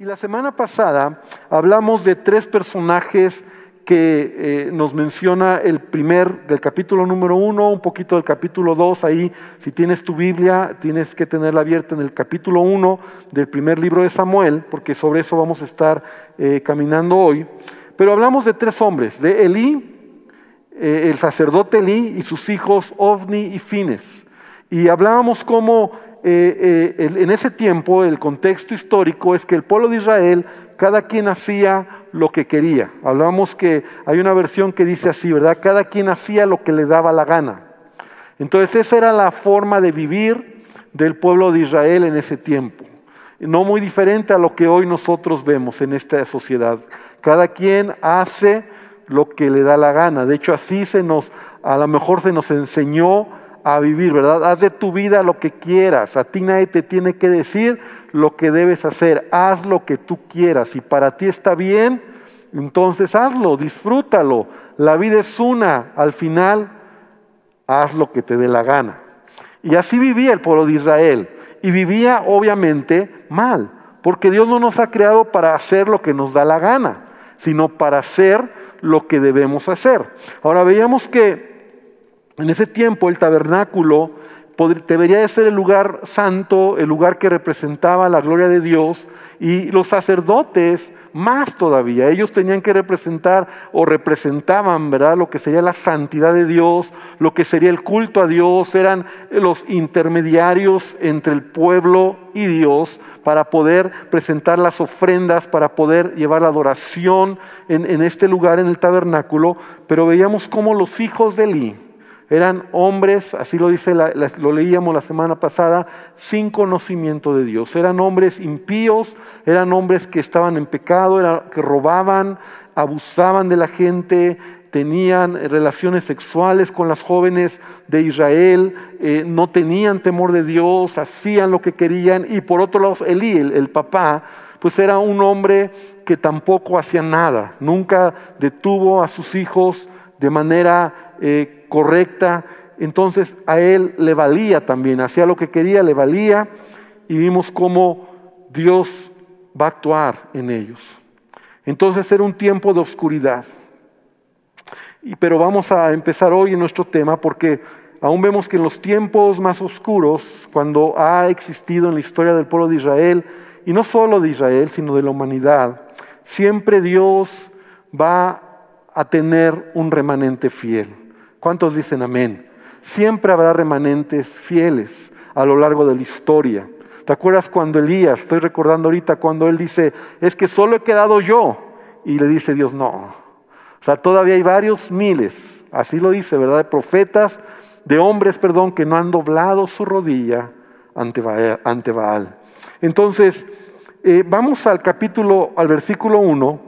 Y la semana pasada hablamos de tres personajes que eh, nos menciona el primer del capítulo número uno, un poquito del capítulo dos. Ahí, si tienes tu Biblia, tienes que tenerla abierta en el capítulo uno del primer libro de Samuel, porque sobre eso vamos a estar eh, caminando hoy. Pero hablamos de tres hombres, de Elí, eh, el sacerdote Elí y sus hijos Ovni y Fines. Y hablábamos cómo eh, eh, en ese tiempo el contexto histórico es que el pueblo de Israel, cada quien hacía lo que quería. Hablamos que hay una versión que dice así, ¿verdad? Cada quien hacía lo que le daba la gana. Entonces esa era la forma de vivir del pueblo de Israel en ese tiempo. No muy diferente a lo que hoy nosotros vemos en esta sociedad. Cada quien hace lo que le da la gana. De hecho, así se nos, a lo mejor se nos enseñó a vivir, ¿verdad? Haz de tu vida lo que quieras. A ti nadie te tiene que decir lo que debes hacer. Haz lo que tú quieras. Si para ti está bien, entonces hazlo, disfrútalo. La vida es una. Al final, haz lo que te dé la gana. Y así vivía el pueblo de Israel. Y vivía obviamente mal, porque Dios no nos ha creado para hacer lo que nos da la gana, sino para hacer lo que debemos hacer. Ahora veíamos que en ese tiempo el tabernáculo debería de ser el lugar santo, el lugar que representaba la gloria de Dios, y los sacerdotes más todavía, ellos tenían que representar o representaban, ¿verdad?, lo que sería la santidad de Dios, lo que sería el culto a Dios, eran los intermediarios entre el pueblo y Dios para poder presentar las ofrendas, para poder llevar la adoración en, en este lugar, en el tabernáculo, pero veíamos cómo los hijos de Eli, eran hombres, así lo dice, lo leíamos la semana pasada, sin conocimiento de Dios. Eran hombres impíos, eran hombres que estaban en pecado, que robaban, abusaban de la gente, tenían relaciones sexuales con las jóvenes de Israel, eh, no tenían temor de Dios, hacían lo que querían. Y por otro lado, Elí, el, papá, pues era un hombre que tampoco hacía nada, nunca detuvo a sus hijos de manera eh, correcta, entonces a él le valía también, hacía lo que quería, le valía, y vimos cómo Dios va a actuar en ellos. Entonces era un tiempo de oscuridad. Pero vamos a empezar hoy en nuestro tema porque aún vemos que en los tiempos más oscuros, cuando ha existido en la historia del pueblo de Israel, y no solo de Israel, sino de la humanidad, siempre Dios va a tener un remanente fiel. ¿Cuántos dicen amén? Siempre habrá remanentes fieles a lo largo de la historia. ¿Te acuerdas cuando Elías, estoy recordando ahorita cuando él dice, es que solo he quedado yo? Y le dice Dios, no. O sea, todavía hay varios miles, así lo dice, ¿verdad? De profetas, de hombres, perdón, que no han doblado su rodilla ante Baal. Entonces, eh, vamos al capítulo, al versículo 1,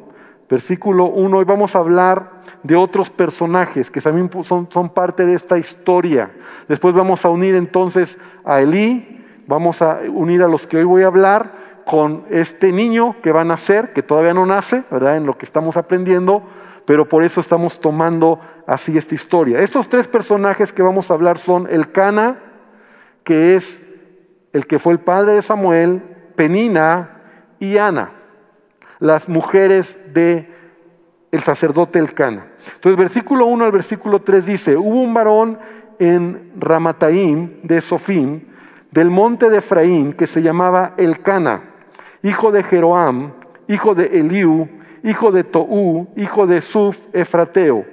versículo 1, y vamos a hablar de otros personajes que también son, son parte de esta historia. Después vamos a unir entonces a Elí, vamos a unir a los que hoy voy a hablar con este niño que va a nacer, que todavía no nace, ¿verdad? En lo que estamos aprendiendo, pero por eso estamos tomando así esta historia. Estos tres personajes que vamos a hablar son el Cana, que es el que fue el padre de Samuel, Penina y Ana, las mujeres de el sacerdote Elcana. Entonces, versículo 1 al versículo 3 dice, hubo un varón en Ramataim de Sofim, del monte de Efraín, que se llamaba Elcana, hijo de Jeroam, hijo de Eliú, hijo de Toú, hijo de Suf, Efrateo.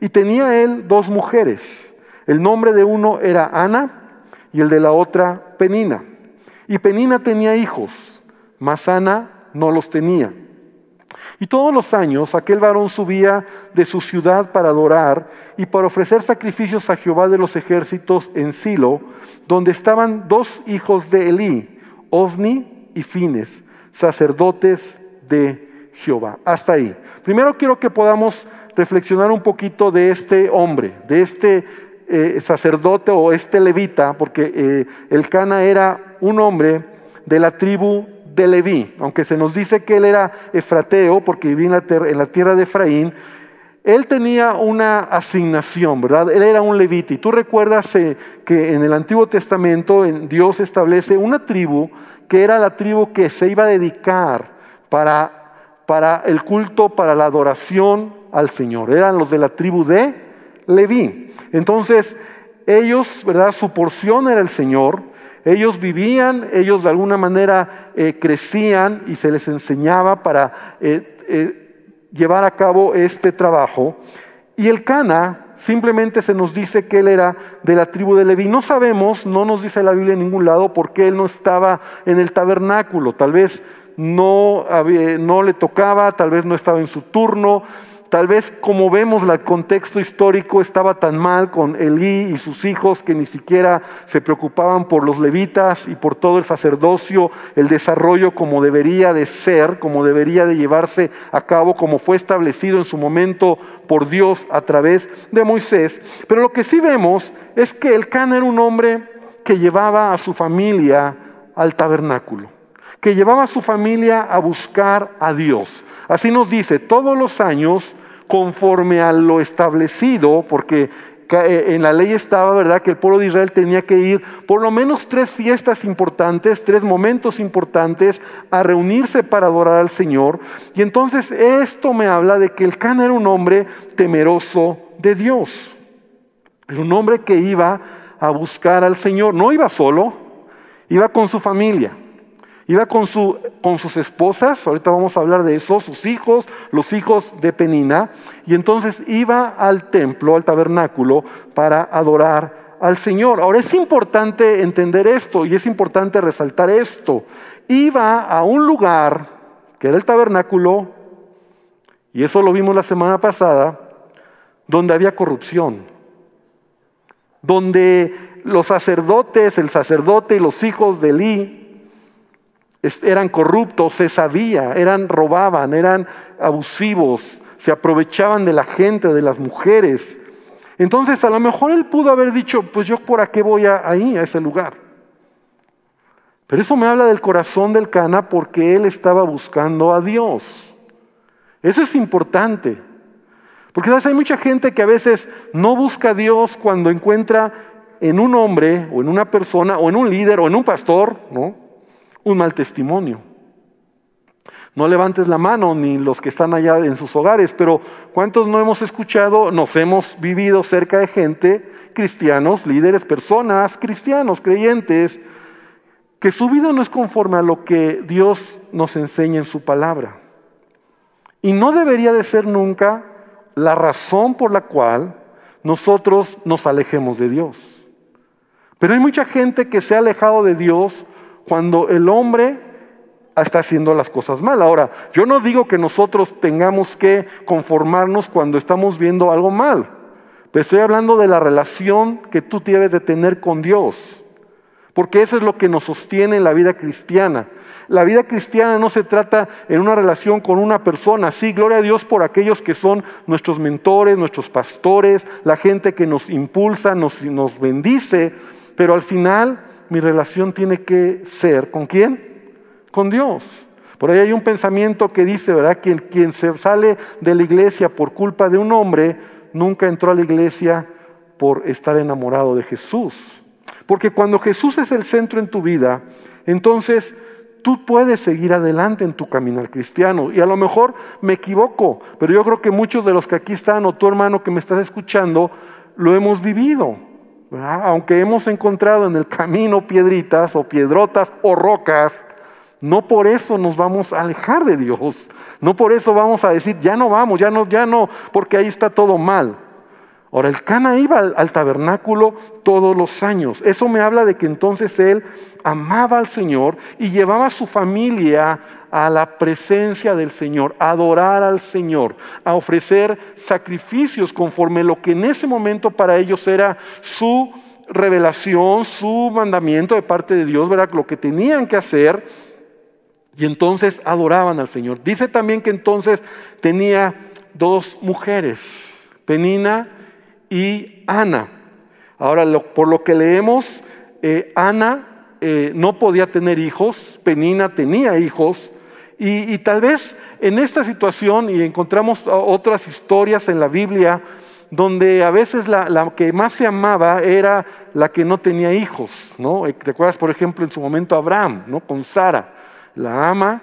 Y tenía él dos mujeres. El nombre de uno era Ana y el de la otra Penina. Y Penina tenía hijos, mas Ana no los tenía. Y todos los años aquel varón subía de su ciudad para adorar y para ofrecer sacrificios a Jehová de los ejércitos en Silo, donde estaban dos hijos de Elí, Ovni y Fines, sacerdotes de Jehová. Hasta ahí. Primero quiero que podamos reflexionar un poquito de este hombre, de este eh, sacerdote o este levita, porque eh, el Cana era un hombre de la tribu de Leví, aunque se nos dice que él era efrateo porque vivía en la, tierra de Efraín, él tenía una asignación, ¿verdad? Él era un levita. Y tú recuerdas eh, que en el Antiguo Testamento Dios establece una tribu que era la tribu que se iba a dedicar para, para el culto, para la adoración al Señor. Eran los de la tribu de Leví. Entonces, ellos, ¿verdad? Su porción era el Señor. Ellos vivían, ellos de alguna manera eh, crecían y se les enseñaba para eh, eh, llevar a cabo este trabajo. Y el Cana simplemente se nos dice que él era de la tribu de Leví. No sabemos, no nos dice la Biblia en ningún lado por qué él no estaba en el tabernáculo. Tal vez no, no le tocaba, tal vez no estaba en su turno, Tal vez como vemos el contexto histórico estaba tan mal con Elí y sus hijos que ni siquiera se preocupaban por los levitas y por todo el sacerdocio, el desarrollo como debería de ser, como debería de llevarse a cabo, como fue establecido en su momento por Dios a través de Moisés. Pero lo que sí vemos es que el Can era un hombre que llevaba a su familia al tabernáculo, que llevaba a su familia a buscar a Dios. Así nos dice, todos los años, conforme a lo establecido, porque eh, en la ley estaba, ¿verdad?, que el pueblo de Israel tenía que ir por lo menos tres fiestas importantes, tres momentos importantes a reunirse para adorar al Señor. Y entonces esto me habla de que el Can era un hombre temeroso de Dios. Era un hombre que iba a buscar al Señor. No iba solo, iba con su familia. Iba con, su, con sus esposas, ahorita vamos a hablar de eso, sus hijos, los hijos de Penina, y entonces iba al templo, al tabernáculo, para adorar al Señor. Ahora es importante entender esto y es importante resaltar esto. Iba a un lugar, que era el tabernáculo, y eso lo vimos la semana pasada, donde había corrupción, donde los sacerdotes, el sacerdote y los hijos de Elí, eran corruptos, se sabía, eran robaban, eran abusivos, se aprovechaban de la gente, de las mujeres. Entonces a lo mejor él pudo haber dicho, pues yo por qué voy ahí, a ese lugar. Pero eso me habla del corazón del Cana porque él estaba buscando a Dios. Eso es importante. Porque hay mucha gente que a veces no busca a Dios cuando encuentra en un hombre o en una persona o en un líder o en un pastor, ¿no? Un mal testimonio. No levantes la mano ni los que están allá en sus hogares, pero ¿cuántos no hemos escuchado, nos hemos vivido cerca de gente, cristianos, líderes, personas, cristianos, creyentes, que su vida no es conforme a lo que Dios nos enseña en su palabra? Y no debería de ser nunca la razón por la cual nosotros nos alejemos de Dios. Pero hay mucha gente que se ha alejado de Dios cuando el hombre está haciendo las cosas mal. Ahora, yo no digo que nosotros tengamos que conformarnos cuando estamos viendo algo mal, pero estoy hablando de la relación que tú debes de tener con Dios, porque eso es lo que nos sostiene en la vida cristiana. La vida cristiana no se trata en una relación con una persona. Sí, gloria a Dios por aquellos que son nuestros mentores, nuestros pastores, la gente que nos impulsa, nos, nos bendice, pero al final mi relación tiene que ser con quién? Con Dios. Por ahí hay un pensamiento que dice, ¿verdad? Quien, quien se sale de la iglesia por culpa de un hombre, nunca entró a la iglesia por estar enamorado de Jesús. Porque cuando Jesús es el centro en tu vida, entonces tú puedes seguir adelante en tu caminar cristiano. Y a lo mejor me equivoco, pero yo creo que muchos de los que aquí están, o tu hermano que me estás escuchando, lo hemos vivido. Aunque hemos encontrado en el camino piedritas o piedrotas o rocas, no por eso nos vamos a alejar de Dios. No por eso vamos a decir, ya no vamos, ya no, ya no, porque ahí está todo mal. Ahora, el Cana iba al, tabernáculo todos los años. Eso me habla de que entonces él amaba al Señor y llevaba a su familia a la presencia del Señor, a adorar al Señor, a ofrecer sacrificios conforme lo que en ese momento para ellos era su revelación, su mandamiento de parte de Dios, ¿verdad? Lo que tenían que hacer. Y entonces adoraban al Señor. Dice también que entonces tenía dos mujeres, Penina y Ana. Ahora, por lo que leemos, eh, Ana eh, no podía tener hijos, Penina tenía hijos, y, tal vez en esta situación, y encontramos otras historias en la Biblia, donde a veces la, que más se amaba era la que no tenía hijos, ¿no? Eh, ¿Te acuerdas, por ejemplo, en su momento Abraham, ¿no? Con Sara, la ama,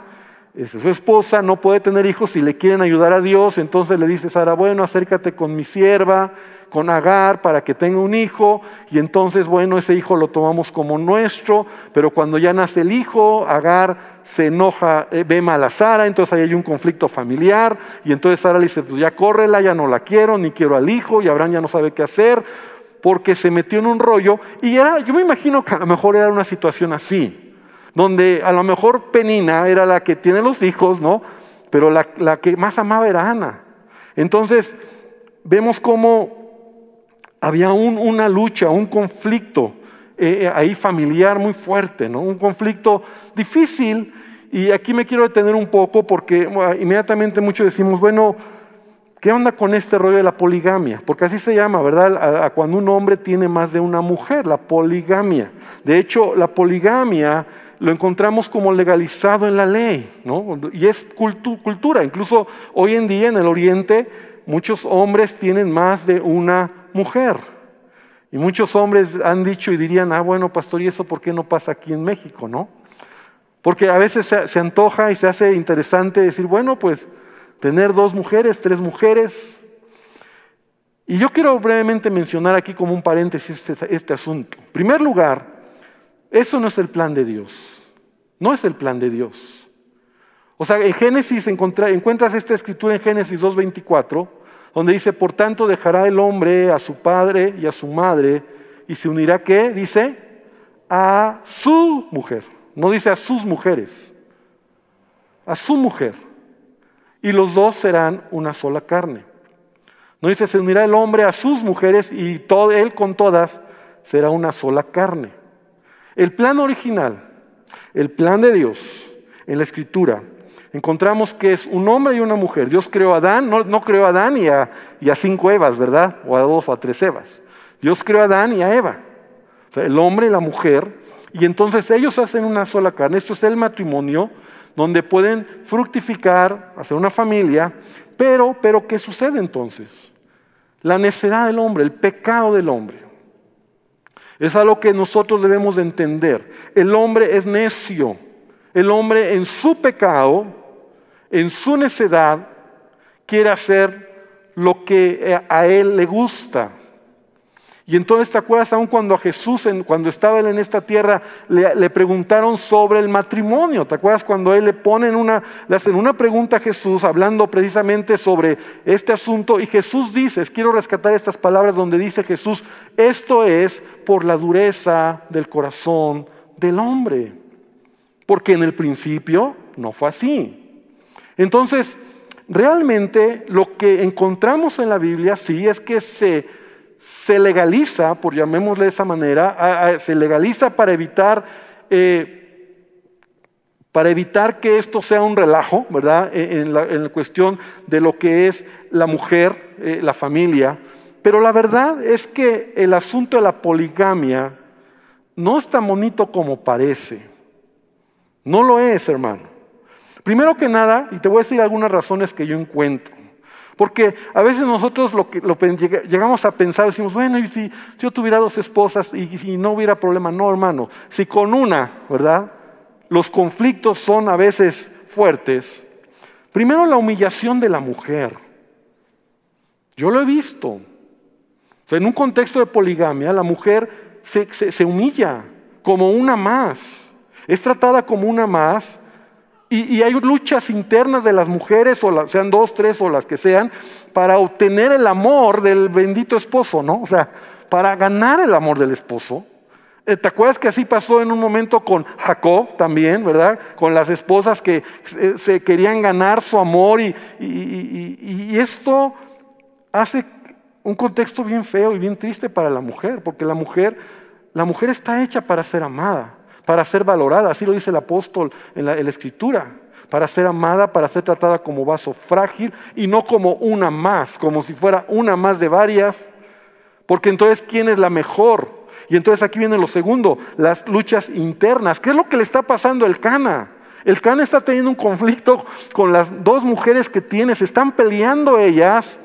es su esposa, no puede tener hijos y le quieren ayudar a Dios, entonces le dice Sara, bueno, acércate con mi sierva, con Agar, para que tenga un hijo, y entonces, bueno, ese hijo lo tomamos como nuestro, pero cuando ya nace el hijo, Agar se enoja, eh, ve mal a Sara, entonces ahí hay un conflicto familiar, y entonces Sara le dice, pues ya córrela, ya no la quiero, ni quiero al hijo, y Abraham ya no sabe qué hacer, porque se metió en un rollo, y era, yo me imagino que a lo mejor era una situación así, donde a lo mejor Penina era la que tiene los hijos, ¿no? Pero la, la que más amaba era Ana. Entonces, vemos cómo había una lucha, un conflicto eh, eh, ahí familiar muy fuerte, ¿no? un conflicto difícil. Y aquí me quiero detener un poco porque inmediatamente muchos decimos, bueno, ¿qué onda con este rollo de la poligamia? Porque así se llama, ¿verdad? cuando un hombre tiene más de una mujer, la poligamia. De hecho, la poligamia lo encontramos como legalizado en la ley, ¿no? Y es cultura. Incluso hoy en día en el Oriente muchos hombres tienen más de una mujer. Y muchos hombres han dicho y dirían, ah, bueno, pastor, ¿y eso por qué no pasa aquí en México, no? Porque a veces se, antoja y se hace interesante decir, bueno, pues tener dos mujeres, tres mujeres. Y yo quiero brevemente mencionar aquí como un paréntesis este, este asunto. En primer lugar, eso no es el plan de Dios. No es el plan de Dios. O sea, en Génesis encuentras esta escritura en Génesis 2.24 donde dice, por tanto dejará el hombre a su padre y a su madre y se unirá, ¿qué? Dice, a su mujer. No dice a sus mujeres, a su mujer. Y los dos serán una sola carne. No dice, se unirá el hombre a sus mujeres y todo, él con todas será una sola carne. El plan original, el plan de Dios en la escritura, encontramos que es un hombre y una mujer. Dios creó a Adán, no, creó a Adán y a, cinco Evas, ¿verdad? O a dos o a tres Evas. Dios creó a Adán y a Eva. O sea, el hombre y la mujer. Y entonces ellos hacen una sola carne. Esto es el matrimonio, donde pueden fructificar, hacer una familia. Pero, pero, ¿qué sucede entonces? La necedad del hombre, el pecado del hombre. Es algo que nosotros debemos de entender. El hombre es necio. El hombre en su pecado en su necedad, quiere hacer lo que a él le gusta. Y entonces te acuerdas aún cuando a Jesús, cuando estaba él en esta tierra, le, preguntaron sobre el matrimonio. ¿Te acuerdas cuando él le ponen una, le hacen una pregunta a Jesús hablando precisamente sobre este asunto? Y Jesús dice, quiero rescatar estas palabras donde dice Jesús, esto es por la dureza del corazón del hombre. Porque en el principio no fue así. Entonces, realmente lo que encontramos en la Biblia sí es que se, legaliza, por llamémosle de esa manera, se legaliza para evitar, eh, para evitar que esto sea un relajo, ¿verdad? E, en la, cuestión de lo que es la mujer, eh, la familia. Pero la verdad es que el asunto de la poligamia no es tan bonito como parece. No lo es, hermano. Primero que nada, y te voy a decir algunas razones que yo encuentro. Porque a veces nosotros lo que, llegamos a pensar, decimos, bueno, y si, yo tuviera dos esposas y, no hubiera problema, no, hermano. Si con una, ¿verdad? Los conflictos son a veces fuertes. Primero la humillación de la mujer. Yo lo he visto. O sea, en un contexto de poligamia, la mujer se humilla como una más. Es tratada como una más y, hay luchas internas de las mujeres, o sean dos, tres o las que sean, para obtener el amor del bendito esposo, ¿no? O sea, para ganar el amor del esposo. Eh, ¿Te acuerdas que así pasó en un momento con Jacob también, verdad? Con las esposas que eh, se querían ganar su amor y, y, esto hace un contexto bien feo y bien triste para la mujer, porque la mujer, la mujer está hecha para ser amada para ser valorada, así lo dice el apóstol en la, escritura, para ser amada, para ser tratada como vaso frágil y no como una más, como si fuera una más de varias, porque entonces ¿quién es la mejor? Y entonces aquí viene lo segundo, las luchas internas. ¿Qué es lo que le está pasando al Cana? El Cana está teniendo un conflicto con las dos mujeres que tiene, se están peleando ellas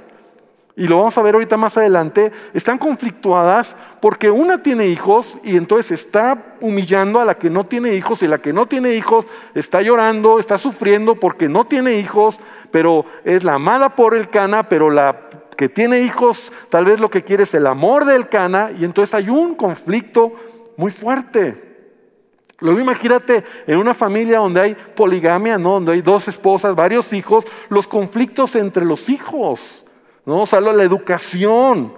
y lo vamos a ver ahorita más adelante, están conflictuadas porque una tiene hijos y entonces está humillando a la que no tiene hijos y la que no tiene hijos está llorando, está sufriendo porque no tiene hijos, pero es la amada por el cana, pero la que tiene hijos tal vez lo que quiere es el amor del cana y entonces hay un conflicto muy fuerte. Luego imagínate en una familia donde hay poligamia, ¿no? donde hay dos esposas, varios hijos, los conflictos entre los hijos. ¿No? O sea, la educación.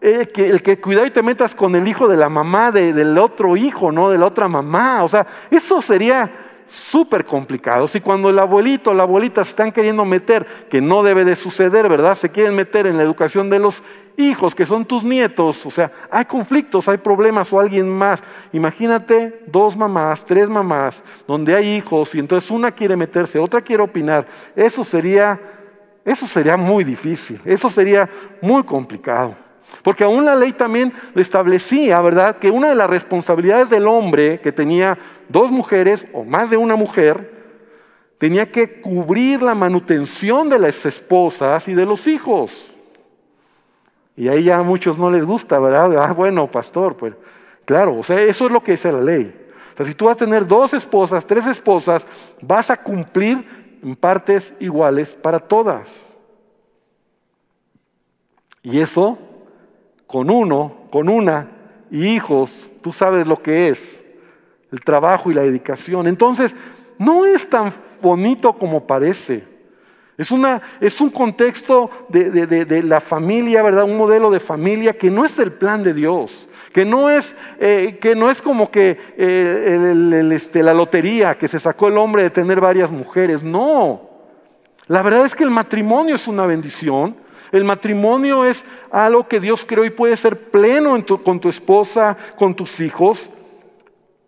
El que, el que cuidado y te metas con el hijo de la mamá del otro hijo, ¿no? De la otra mamá. O sea, eso sería súper complicado. Si cuando el abuelito o la abuelita se están queriendo meter, que no debe de suceder, ¿verdad? Se quieren meter en la educación de los hijos, que son tus nietos. O sea, hay conflictos, hay problemas o alguien más. Imagínate dos mamás, tres mamás, donde hay hijos y entonces una quiere meterse, otra quiere opinar. Eso sería eso sería muy difícil, eso sería muy complicado. Porque aún la ley también establecía, ¿verdad?, que una de las responsabilidades del hombre que tenía dos mujeres o más de una mujer, tenía que cubrir la manutención de las esposas y de los hijos. Y ahí ya a muchos no les gusta, ¿verdad? Ah, bueno, pastor, pues claro, o sea, eso es lo que dice la ley. O sea, si tú vas a tener dos esposas, tres esposas, vas a cumplir en partes iguales para todas. Y eso, con uno, con una y hijos, tú sabes lo que es, el trabajo y la dedicación. Entonces, no es tan bonito como parece. Es, una, es un contexto de, de, la familia, ¿verdad? Un modelo de familia que no es el plan de Dios que no es, eh, que no es como que eh, este, la lotería que se sacó el hombre de tener varias mujeres, no. La verdad es que el matrimonio es una bendición, el matrimonio es algo que Dios creó y puede ser pleno con tu esposa, con tus hijos,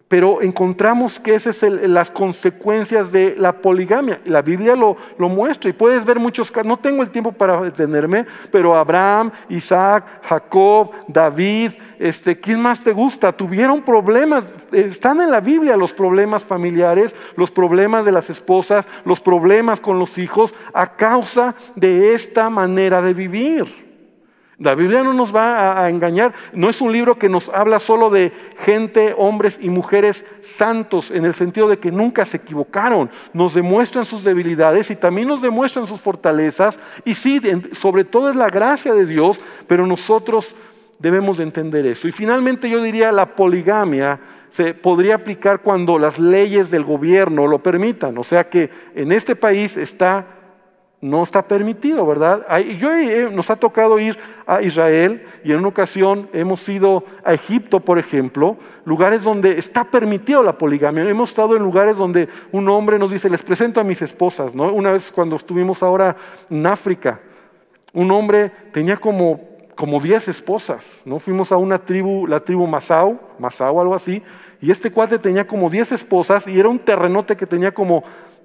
pero encontramos que esas son las consecuencias de la poligamia. La Biblia lo, muestra y puedes ver muchos casos. No tengo el tiempo para detenerme, pero Abraham, Isaac, Jacob, David, este, ¿quién más te gusta? Tuvieron problemas. Están en la Biblia los problemas familiares, los problemas de las esposas, los problemas con los hijos a causa de esta manera de vivir. La Biblia no nos va a, engañar, no es un libro que nos habla solo de gente, hombres y mujeres santos, en el sentido de que nunca se equivocaron, nos demuestran sus debilidades y también nos demuestran sus fortalezas, y sí, sobre todo es la gracia de Dios, pero nosotros debemos de entender eso. Y finalmente yo diría la poligamia se podría aplicar cuando las leyes del gobierno lo permitan, o sea que en este país está no está permitido, ¿verdad? Yo, nos ha tocado ir a Israel y en una ocasión hemos ido a Egipto, por ejemplo, lugares donde está permitido la poligamia. Hemos estado en lugares donde un hombre nos dice, les presento a mis esposas, ¿no? Una vez cuando estuvimos ahora en África, un hombre tenía como, como 10 esposas, ¿no? Fuimos a una tribu, la tribu Masao, Masao, algo así, y este cuate tenía como 10 esposas y era un terrenote que tenía como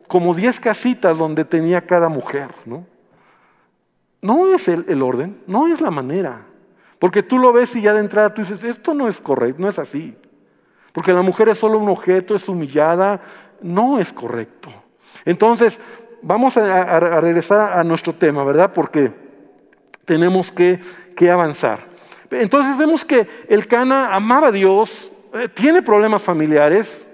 como 10 casitas donde tenía cada mujer, ¿no? No es el, orden, no es la manera. Porque tú lo ves y ya de entrada tú dices, esto no es correcto, no es así. Porque la mujer es solo un objeto, es humillada, no es correcto. Entonces, vamos a, regresar a nuestro tema, ¿verdad? Porque tenemos que, que avanzar. Entonces vemos que el Cana amaba a Dios, eh, tiene problemas familiares,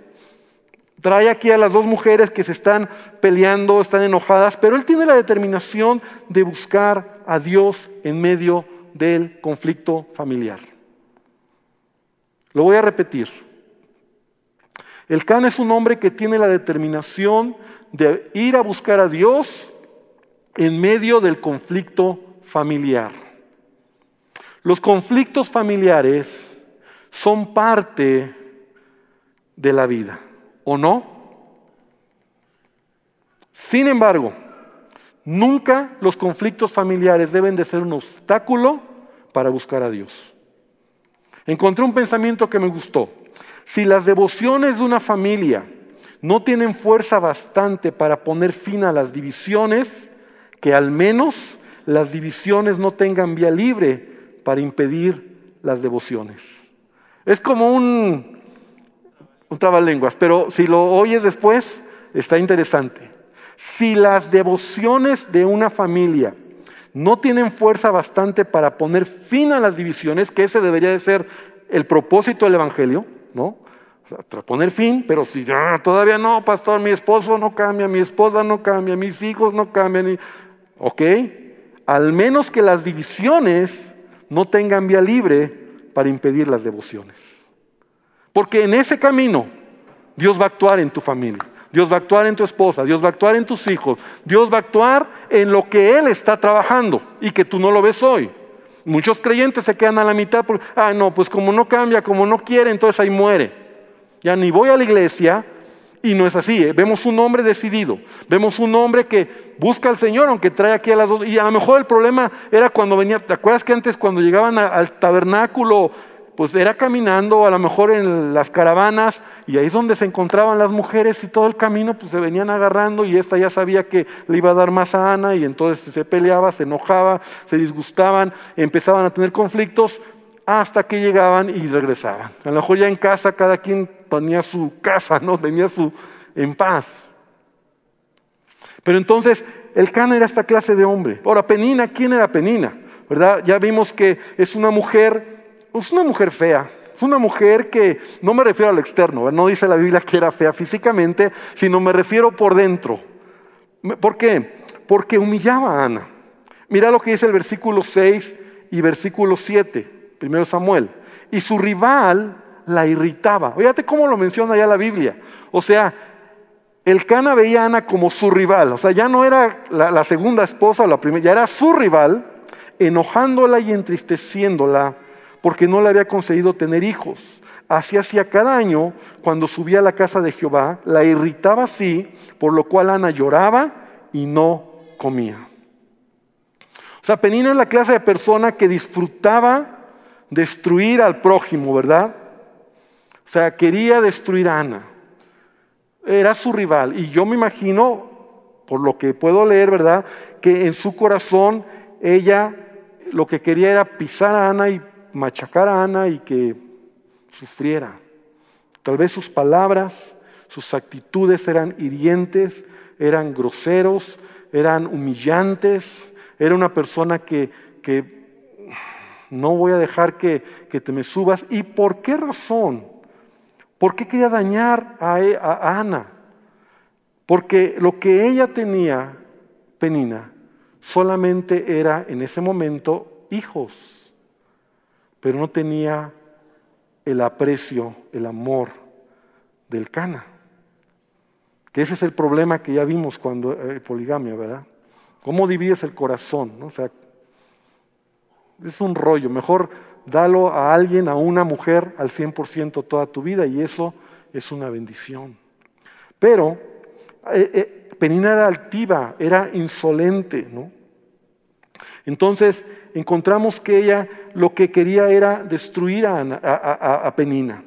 Trae aquí a las dos mujeres que se están peleando, están enojadas, pero él tiene la determinación de buscar a Dios en medio del conflicto familiar. Lo voy a repetir. El Can es un hombre que tiene la determinación de ir a buscar a Dios en medio del conflicto familiar. Los conflictos familiares son parte de la vida o no. Sin embargo, nunca los conflictos familiares deben de ser un obstáculo para buscar a Dios. Encontré un pensamiento que me gustó. Si las devociones de una familia no tienen fuerza bastante para poner fin a las divisiones, que al menos las divisiones no tengan vía libre para impedir las devociones. Es como un un lenguas, pero si lo oyes después, está interesante. Si las devociones de una familia no tienen fuerza bastante para poner fin a las divisiones, que ese debería de ser el propósito del Evangelio, ¿no? poner fin, pero si ya todavía no, pastor, mi esposo no cambia, mi esposa no cambia, mis hijos no cambian, ok, al menos que las divisiones no tengan vía libre para impedir las devociones. Porque en ese camino Dios va a actuar en tu familia. Dios va a actuar en tu esposa, Dios va a actuar en tus hijos, Dios va a actuar en lo que Él está trabajando y que tú no lo ves hoy. Muchos creyentes se quedan a la mitad porque, ah, no, pues como no cambia, como no quiere, entonces ahí muere. Ya ni voy a la iglesia y no es así. ¿eh? Vemos un hombre decidido, vemos un hombre que busca al Señor, aunque trae aquí a las dos. Y a lo mejor el problema era cuando venía, ¿te acuerdas que antes cuando llegaban al tabernáculo pues era caminando a lo mejor en las caravanas y ahí es donde se encontraban las mujeres y todo el camino pues se venían agarrando y esta ya sabía que le iba a dar más a Ana y entonces se peleaba, se enojaba, se disgustaban, empezaban a tener conflictos hasta que llegaban y regresaban. A lo mejor ya en casa cada quien tenía su casa, ¿no? Tenía su en paz. Pero entonces el Cana era esta clase de hombre. Ahora, Penina, ¿quién era Penina? ¿Verdad? Ya vimos que es una mujer es una mujer fea. Es una mujer que no me refiero al externo, no dice la Biblia que era fea físicamente, sino me refiero por dentro. ¿Por qué? Porque humillaba a Ana. Mira lo que dice el versículo 6 y versículo 7, primero Samuel. Y su rival la irritaba. Fíjate cómo lo menciona ya la Biblia. O sea, el Cana veía a Ana como su rival. O sea, ya no era la, la segunda esposa o la primera, ya era su rival, enojándola y entristeciéndola porque no le había conseguido tener hijos. Así hacía cada año cuando subía a la casa de Jehová, la irritaba así, por lo cual Ana lloraba y no comía. O sea, Penina es la clase de persona que disfrutaba destruir al prójimo, ¿verdad? O sea, quería destruir a Ana. Era su rival. Y yo me imagino, por lo que puedo leer, ¿verdad? Que en su corazón ella lo que quería era pisar a Ana y machacar a Ana y que sufriera. Tal vez sus palabras, sus actitudes eran hirientes, eran groseros, eran humillantes. Era una persona que, que no voy a dejar que, que, te me subas. ¿Y por qué razón? ¿Por qué quería dañar a, e, a Ana? Porque lo que ella tenía, Penina, solamente era en ese momento hijos pero no tenía el aprecio, el amor del Cana. Que ese es el problema que ya vimos cuando eh, poligamia, ¿verdad? ¿Cómo divides el corazón? O sea, es un rollo. Mejor dalo a alguien, a una mujer, al 100% toda tu vida y eso es una bendición. Pero eh, eh, Penina era altiva, era insolente, ¿no? Entonces encontramos que ella lo que quería era destruir a, Penina.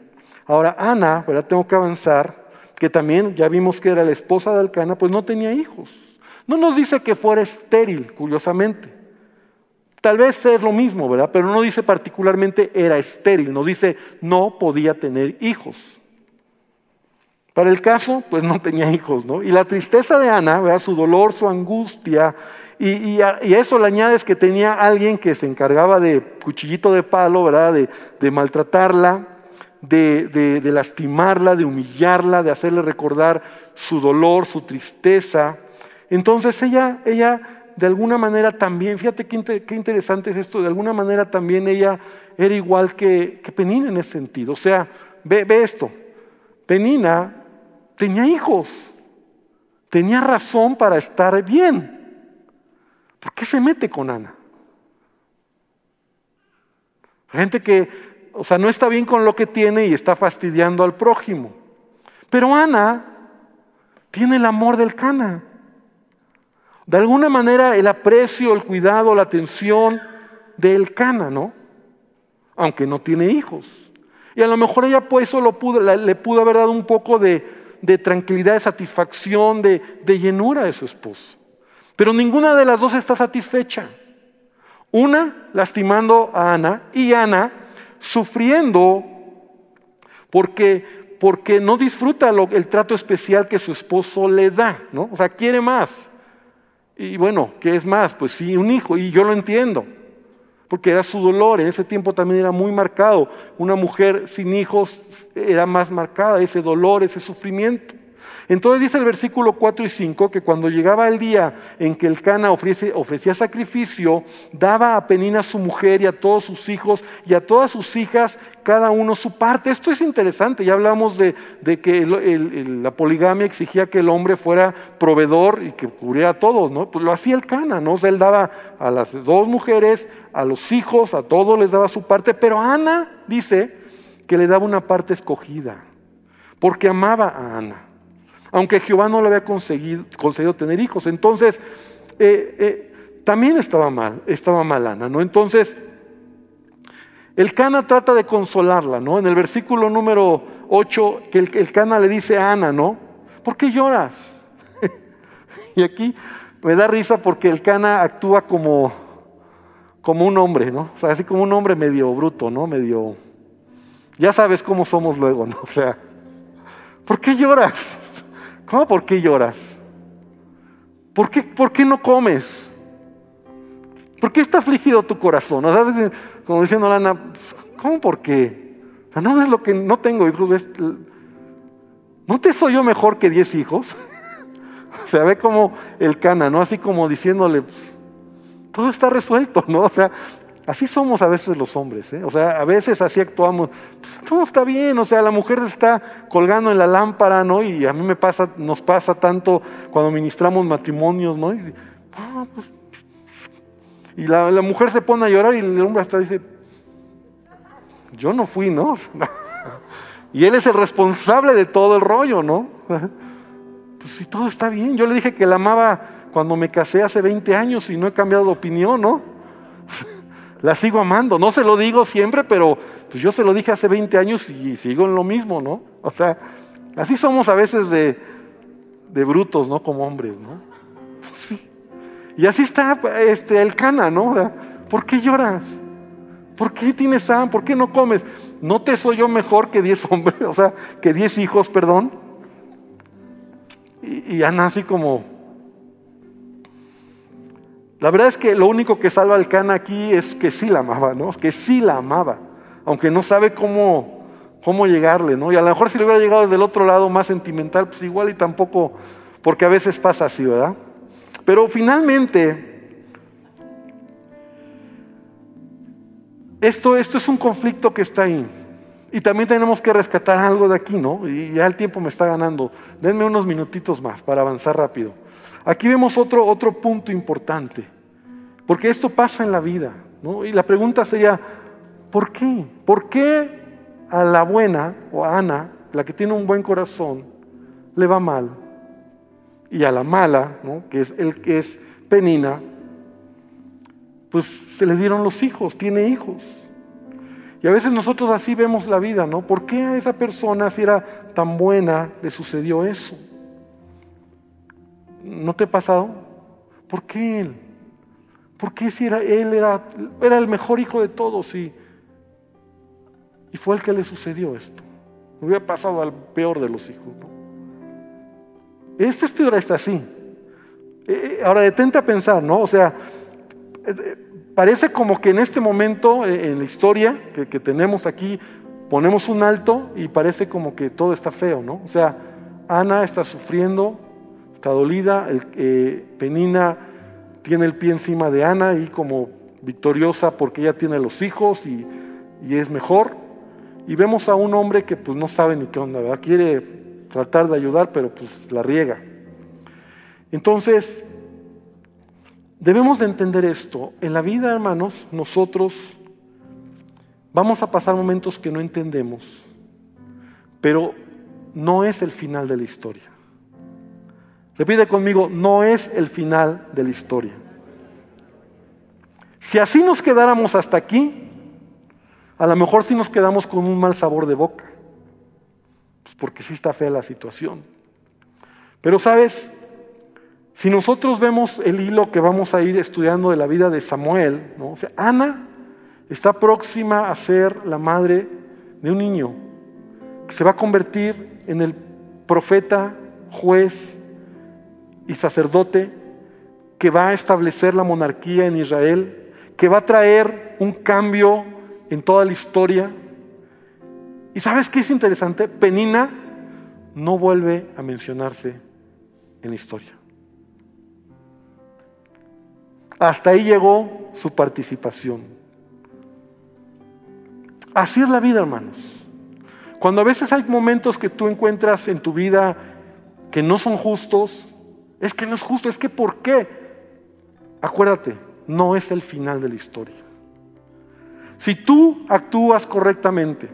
Ahora, Ana, ¿verdad? Tengo que avanzar, que también ya vimos que era la esposa de Alcana, pues no tenía hijos. No nos dice que fuera estéril, curiosamente. Tal vez es lo mismo, ¿verdad? Pero no dice particularmente era estéril, nos dice no podía tener hijos. Para el caso, pues no tenía hijos, ¿no? Y la tristeza de Ana, ¿verdad? su dolor, su angustia, y, a, eso le añades que tenía alguien que se encargaba de cuchillito de palo, ¿verdad? De, maltratarla, de, lastimarla, de humillarla, de hacerle recordar su dolor, su tristeza. Entonces ella, ella de alguna manera también, fíjate qué, interesante es esto, de alguna manera también ella era igual que, Penina en ese sentido. O sea, ve, ve esto, Penina tenía hijos, tenía razón para estar bien. ¿Por qué se mete con Ana? Gente que, o sea, no está bien con lo que tiene y está fastidiando al prójimo. Pero Ana tiene el amor del Cana. De alguna manera el aprecio, el cuidado, la atención del Cana, ¿no? Aunque no tiene hijos. Y a lo mejor ella pues pudo, le pudo haber dado un poco de, tranquilidad, de satisfacción, de, de llenura de su esposo. Pero ninguna de las dos está satisfecha. Una lastimando a Ana y Ana sufriendo porque, porque no disfruta el trato especial que su esposo le da, ¿no? O sea, quiere más. Y bueno, ¿qué es más? Pues sí, un hijo, y yo lo entiendo, porque era su dolor, en ese tiempo también era muy marcado. Una mujer sin hijos era más marcada, ese dolor, ese sufrimiento. Entonces dice el versículo 4 y 5 que cuando llegaba el día en que el Cana ofrecía sacrificio, daba a Penina su mujer y a todos sus hijos y a todas sus hijas cada uno su parte. Esto es interesante, ya hablamos de, que la poligamia exigía que el hombre fuera proveedor y que cubriera a todos, ¿no? Pues lo hacía el Cana, ¿no? él daba a las dos mujeres, a los hijos, a todos les daba su parte, pero Ana dice que le daba una parte escogida, porque amaba a Ana aunque Jehová no le había conseguido, tener hijos. Entonces, eh, eh, también estaba mal, estaba mal Ana, ¿no? Entonces, el Cana trata de consolarla, ¿no? En el versículo número 8, que el, Cana le dice a Ana, ¿no? ¿Por qué lloras? y aquí me da risa porque el Cana actúa como, como un hombre, ¿no? O sea, así como un hombre medio bruto, ¿no? Medio... Ya sabes cómo somos luego, ¿no? O sea, ¿por qué lloras? ¿Cómo por qué lloras? ¿Por qué, por qué no comes? ¿Por qué está afligido tu corazón? como diciendo Lana, ¿cómo por qué? no es lo que no tengo hijos. ¿No te soy yo mejor que diez hijos? o sea, ve como el cana, ¿no? Así como diciéndole, todo está resuelto, ¿no? O sea, Así somos a veces los hombres, ¿eh? o sea, a veces así actuamos. Pues, todo está bien, o sea, la mujer se está colgando en la lámpara, ¿no? Y a mí me pasa, nos pasa tanto cuando ministramos matrimonios, ¿no? Y, ah, pues, la, mujer se pone a llorar y el hombre hasta dice, yo no fui, ¿no? y él es el responsable de todo el rollo, ¿no? pues si todo está bien, yo le dije que la amaba cuando me casé hace 20 años y no he cambiado de opinión, ¿no? la sigo amando. No se lo digo siempre, pero pues yo se lo dije hace 20 años y sigo en lo mismo, ¿no? O sea, así somos a veces de, de brutos, ¿no? Como hombres, ¿no? Sí. Y así está este, el cana, ¿no? ¿Por qué lloras? ¿Por qué tienes hambre? ¿Por qué no comes? ¿No te soy yo mejor que 10 hombres? O sea, que 10 hijos, perdón. Y, y Ana así como, la verdad es que lo único que salva al Cana aquí es que sí la amaba, ¿no? Que sí la amaba, aunque no sabe cómo, cómo llegarle, ¿no? Y a lo mejor si le hubiera llegado desde el otro lado más sentimental, pues igual y tampoco, porque a veces pasa así, ¿verdad? Pero finalmente, esto, esto es un conflicto que está ahí. Y también tenemos que rescatar algo de aquí, ¿no? Y ya el tiempo me está ganando. Denme unos minutitos más para avanzar rápido. Aquí vemos otro, otro punto importante, porque esto pasa en la vida, ¿no? Y la pregunta sería, ¿por qué? ¿Por qué a la buena o a Ana, la que tiene un buen corazón, le va mal? Y a la mala, ¿no? que es el que es Penina, pues se le dieron los hijos, tiene hijos. Y a veces nosotros así vemos la vida, ¿no? ¿Por qué a esa persona, si era tan buena, le sucedió eso? ¿No te ha pasado? ¿Por qué él? ¿Por qué si era, él era, era el mejor hijo de todos y, y fue el que le sucedió esto? Hubiera pasado al peor de los hijos. Esta historia está así. Eh, eh, ahora detente a pensar, ¿no? O sea, eh, parece como que en este momento, en la historia que, que tenemos aquí, ponemos un alto y parece como que todo está feo, ¿no? O sea, Ana está sufriendo, está dolida, el, eh, Penina tiene el pie encima de Ana y como victoriosa porque ella tiene los hijos y, es mejor. Y vemos a un hombre que pues no sabe ni qué onda, ¿verdad? Quiere tratar de ayudar, pero pues la riega. Entonces, debemos de entender esto. En la vida, hermanos, nosotros vamos a pasar momentos que no entendemos, pero no es el final de la historia. Repite conmigo, no es el final de la historia. Si así nos quedáramos hasta aquí, a lo mejor sí nos quedamos con un mal sabor de boca, pues porque sí está fea la situación. Pero sabes, si nosotros vemos el hilo que vamos a ir estudiando de la vida de Samuel, ¿no? Ana está próxima a ser la madre de un niño que se va a convertir en el profeta, juez, y sacerdote que va a establecer la monarquía en Israel, que va a traer un cambio en toda la historia. ¿Y sabes qué es interesante? Penina no vuelve a mencionarse en la historia. Hasta ahí llegó su participación. Así es la vida, hermanos. Cuando a veces hay momentos que tú encuentras en tu vida que no son justos, es que no es justo, es que ¿por qué? Acuérdate, no es el final de la historia. Si tú actúas correctamente,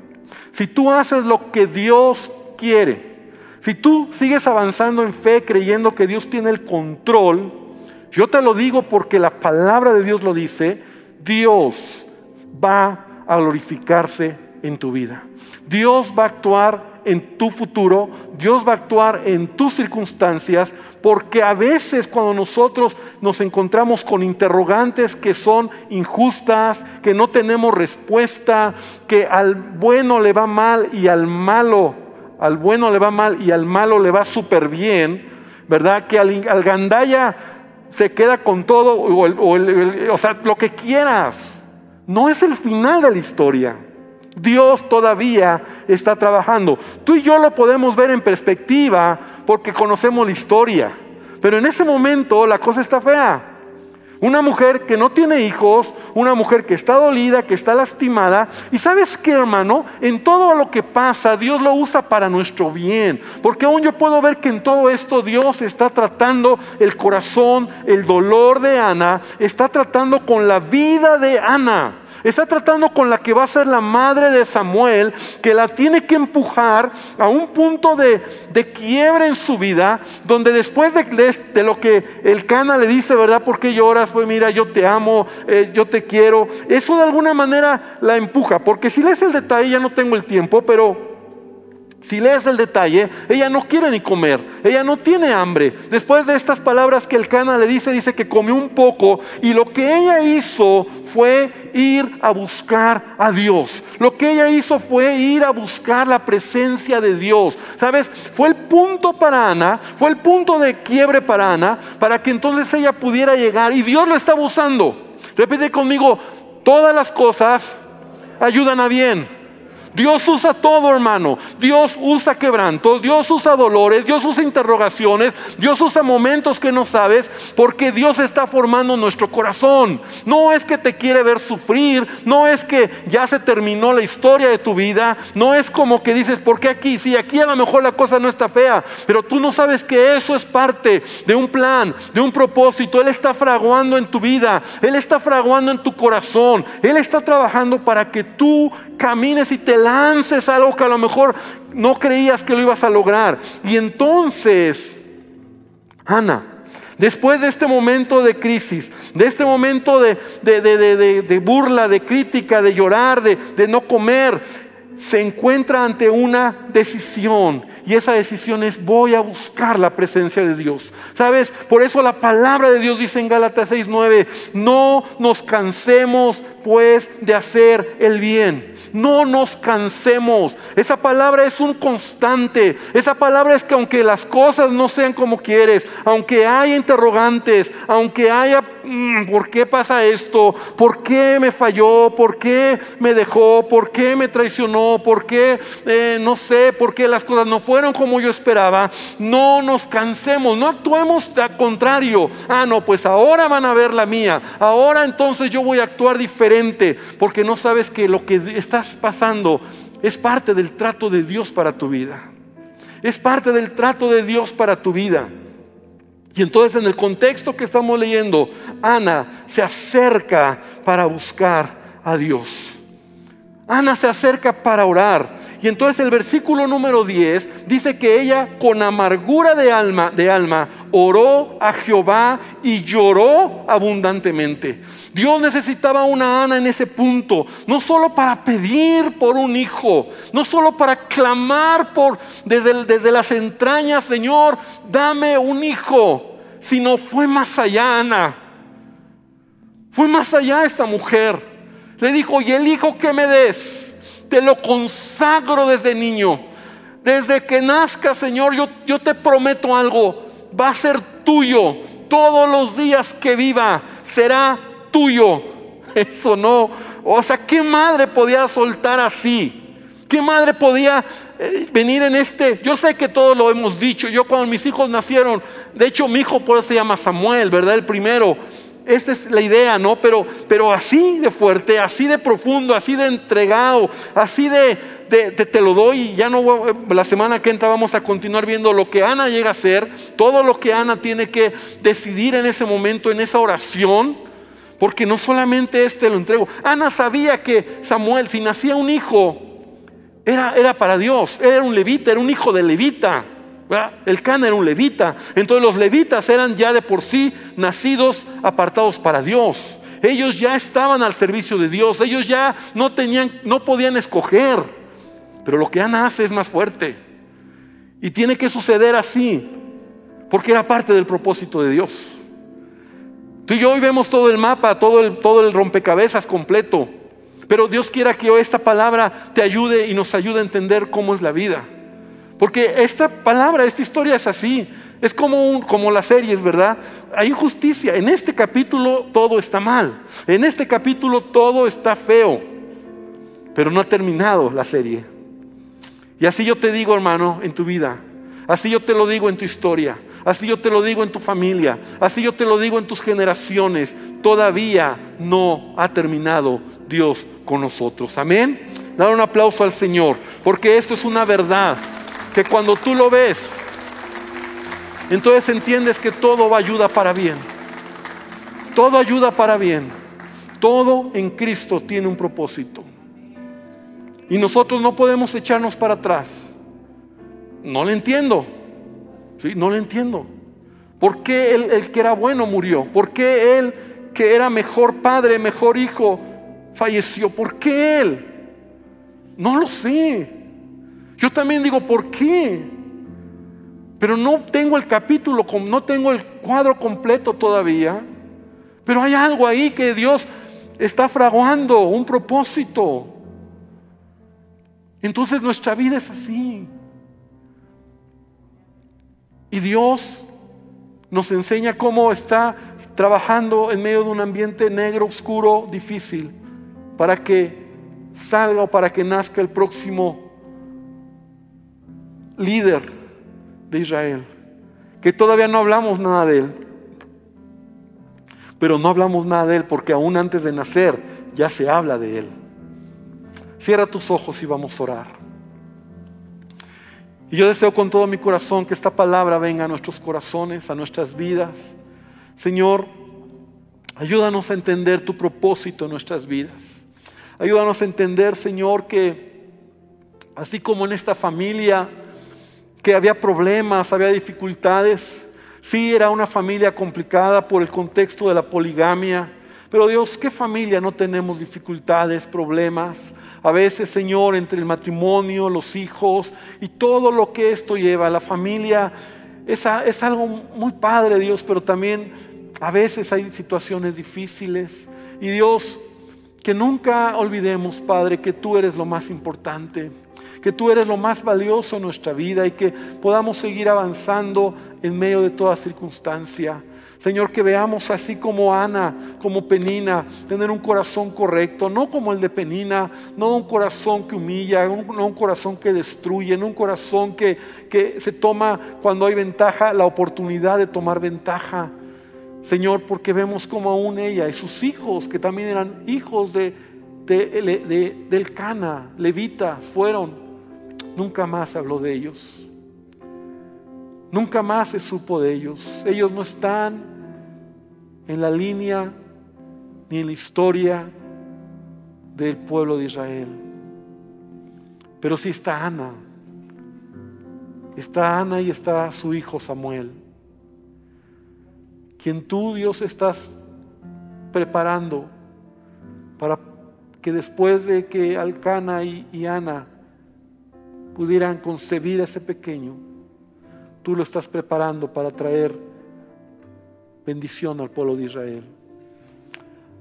si tú haces lo que Dios quiere, si tú sigues avanzando en fe creyendo que Dios tiene el control, yo te lo digo porque la palabra de Dios lo dice, Dios va a glorificarse en tu vida. Dios va a actuar en tu futuro, Dios va a actuar en tus circunstancias, porque a veces cuando nosotros nos encontramos con interrogantes que son injustas, que no tenemos respuesta, que al bueno le va mal y al malo, al bueno le va mal y al malo le va súper bien, ¿verdad? Que al, al gandaya se queda con todo, o, o sea, lo que quieras. No es el final de la historia. Dios todavía está trabajando. Tú y yo lo podemos ver en perspectiva porque conocemos la historia. Pero en ese momento la cosa está fea. Una mujer que no tiene hijos, una mujer que está dolida, que está lastimada. Y sabes qué, hermano, en todo lo que pasa, Dios lo usa para nuestro bien. Porque aún yo puedo ver que en todo esto Dios está tratando el corazón, el dolor de Ana, está tratando con la vida de Ana. Está tratando con la que va a ser la madre de Samuel, que la tiene que empujar a un punto de, de quiebre en su vida, donde después de, de, lo que el Cana le dice, ¿verdad? ¿Por qué lloras? Pues mira, yo te amo, eh, yo te quiero. Eso de alguna manera la empuja, porque si lees el detalle, ya no tengo el tiempo, pero si lees el detalle, ella no quiere ni comer, ella no tiene hambre. Después de estas palabras que el Cana le dice, dice que comió un poco y lo que ella hizo fue ir a buscar a Dios. Lo que ella hizo fue ir a buscar la presencia de Dios. ¿Sabes? Fue el punto para Ana, fue el punto de quiebre para Ana, para que entonces ella pudiera llegar y Dios lo estaba usando. Repite conmigo, todas las cosas ayudan a bien. Dios usa todo, hermano. Dios usa quebrantos, Dios usa dolores, Dios usa interrogaciones, Dios usa momentos que no sabes, porque Dios está formando nuestro corazón. No es que te quiere ver sufrir, no es que ya se terminó la historia de tu vida, no es como que dices, ¿por qué aquí? Si aquí a lo mejor la cosa no está fea, pero tú no sabes que eso es parte de un plan, de un propósito. Él está fraguando en tu vida, Él está fraguando en tu corazón, Él está trabajando para que tú camines y te lances algo que a lo mejor no creías que lo ibas a lograr. Y entonces, Ana, después de este momento de crisis, de este momento de, de, burla, de crítica, de llorar, de no comer, se encuentra ante una decisión y esa decisión es voy a buscar la presencia de Dios. ¿Sabes? Por eso la palabra de Dios dice en Gálatas 6:9, no nos cansemos pues de hacer el bien no nos cansemos. Esa palabra es un constante. Esa palabra es que aunque las cosas no sean como quieres, aunque haya interrogantes, aunque haya, ¿por qué pasa esto? ¿Por qué me falló? ¿Por qué me dejó? ¿Por qué me traicionó? ¿Por qué, eh, no sé, por qué las cosas no fueron como yo esperaba? No nos cansemos, no actuemos al contrario. Ah, no, pues ahora van a ver la mía. Ahora entonces yo voy a actuar diferente, porque no sabes que lo que estás pasando es parte del trato de Dios para tu vida. Es parte del trato de Dios para tu vida. Y entonces en el contexto que estamos leyendo, Ana se acerca para buscar a Dios. Ana se acerca para orar. Y entonces el versículo número 10 dice que ella con amargura de alma, de alma oró a Jehová y lloró abundantemente. Dios necesitaba una Ana en ese punto, no solo para pedir por un hijo, no solo para clamar por desde, desde las entrañas, Señor, dame un hijo, sino fue más allá Ana. Fue más allá esta mujer. Le dijo, y el hijo que me des, te lo consagro desde niño. Desde que nazca, Señor, yo, yo te prometo algo, va a ser tuyo. todos los días que viva será tuyo. Eso no, o sea, ¿qué madre podía soltar así? ¿Qué madre podía eh, venir en este? Yo sé que todos lo hemos dicho. Yo cuando mis hijos nacieron, de hecho mi hijo por se llama Samuel, ¿verdad? El primero. Esta es la idea, ¿no? Pero, pero así de fuerte, así de profundo, así de entregado, así de, te lo doy. Ya no la semana que entra vamos a continuar viendo lo que Ana llega a ser, todo lo que Ana tiene que decidir en ese momento, en esa oración. Porque no solamente este lo entrego. Ana sabía que Samuel, si nacía un hijo, era, era para Dios. Era un levita, era un hijo de levita. El Cana era un levita. Entonces los levitas eran ya de por sí nacidos apartados para Dios. Ellos ya estaban al servicio de Dios. Ellos ya no tenían, no podían escoger. Pero lo que Ana hace es más fuerte. Y tiene que suceder así. Porque era parte del propósito de Dios. Tú y yo hoy vemos todo el mapa, todo el, todo el rompecabezas completo. Pero Dios quiera que esta palabra te ayude y nos ayude a entender cómo es la vida. Porque esta palabra, esta historia es así. Es como, un, como las series, ¿verdad? Hay injusticia. En este capítulo todo está mal. En este capítulo todo está feo. Pero no ha terminado la serie. Y así yo te digo, hermano, en tu vida. Así yo te lo digo en tu historia. Así yo te lo digo en tu familia. Así yo te lo digo en tus generaciones. Todavía no ha terminado Dios con nosotros. Amén. Dar un aplauso al Señor. Porque esto es una verdad. Que cuando tú lo ves, entonces entiendes que todo ayuda para bien. Todo ayuda para bien. Todo en Cristo tiene un propósito. Y nosotros no podemos echarnos para atrás. No le entiendo. No lo entiendo. ¿Por qué él, el que era bueno murió? ¿Por qué él que era mejor padre, mejor hijo, falleció? ¿Por qué él? No lo sé. Yo también digo, ¿por qué? Pero no tengo el capítulo, no tengo el cuadro completo todavía. Pero hay algo ahí que Dios está fraguando, un propósito. Entonces nuestra vida es así. Y Dios nos enseña cómo está trabajando en medio de un ambiente negro, oscuro, difícil, para que salga o para que nazca el próximo líder de Israel. Que todavía no hablamos nada de él. Pero no hablamos nada de él porque aún antes de nacer ya se habla de él. Cierra tus ojos y vamos a orar. Y yo deseo con todo mi corazón que esta palabra venga a nuestros corazones, a nuestras vidas. Señor, ayúdanos a entender tu propósito en nuestras vidas. Ayúdanos a entender, Señor, que así como en esta familia que había problemas, había dificultades, sí era una familia complicada por el contexto de la poligamia, pero Dios, ¿qué familia no tenemos dificultades, problemas? A veces, Señor, entre el matrimonio, los hijos y todo lo que esto lleva, la familia es, es algo muy padre, Dios, pero también a veces hay situaciones difíciles. Y Dios, que nunca olvidemos, Padre, que tú eres lo más importante que tú eres lo más valioso en nuestra vida y que podamos seguir avanzando en medio de toda circunstancia. Señor, que veamos así como Ana, como Penina, tener un corazón correcto, no como el de Penina, no un corazón que humilla, no un corazón que destruye, no un corazón que, que se toma cuando hay ventaja, la oportunidad de tomar ventaja. Señor, porque vemos como aún ella y sus hijos, que también eran hijos de, de, del Cana, levitas, fueron, nunca más habló de ellos. Nunca más se supo de ellos. Ellos no están en la línea ni en la historia del pueblo de Israel. Pero sí está Ana. Está Ana y está su hijo Samuel. Quien tú, Dios, estás preparando para que después de que Alcana y, y Ana pudieran concebir a ese pequeño, tú lo estás preparando para traer bendición al pueblo de Israel.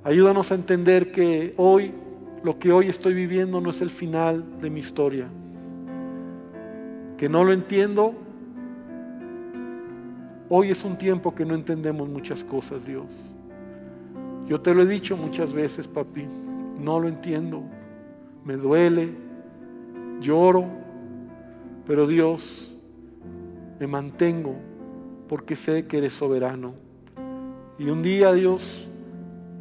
Ayúdanos a entender que hoy, lo que hoy estoy viviendo no es el final de mi historia. Que no lo entiendo Hoy es un tiempo que no entendemos muchas cosas, Dios. Yo te lo he dicho muchas veces, papi, no lo entiendo, me duele, lloro, pero Dios, me mantengo porque sé que eres soberano. Y un día, Dios,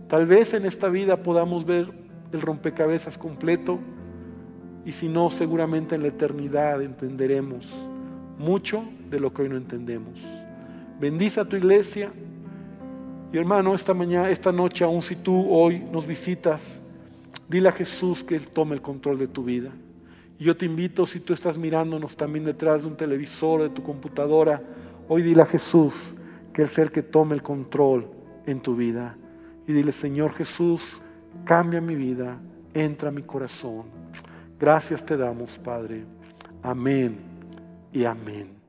tal vez en esta vida podamos ver el rompecabezas completo y si no, seguramente en la eternidad entenderemos mucho de lo que hoy no entendemos. Bendice a tu iglesia. Y hermano, esta mañana, esta noche, aun si tú hoy nos visitas, dile a Jesús que Él tome el control de tu vida. Y yo te invito, si tú estás mirándonos también detrás de un televisor, de tu computadora, hoy dile a Jesús que sea el que tome el control en tu vida. Y dile, Señor Jesús, cambia mi vida, entra a mi corazón. Gracias te damos, Padre. Amén y amén.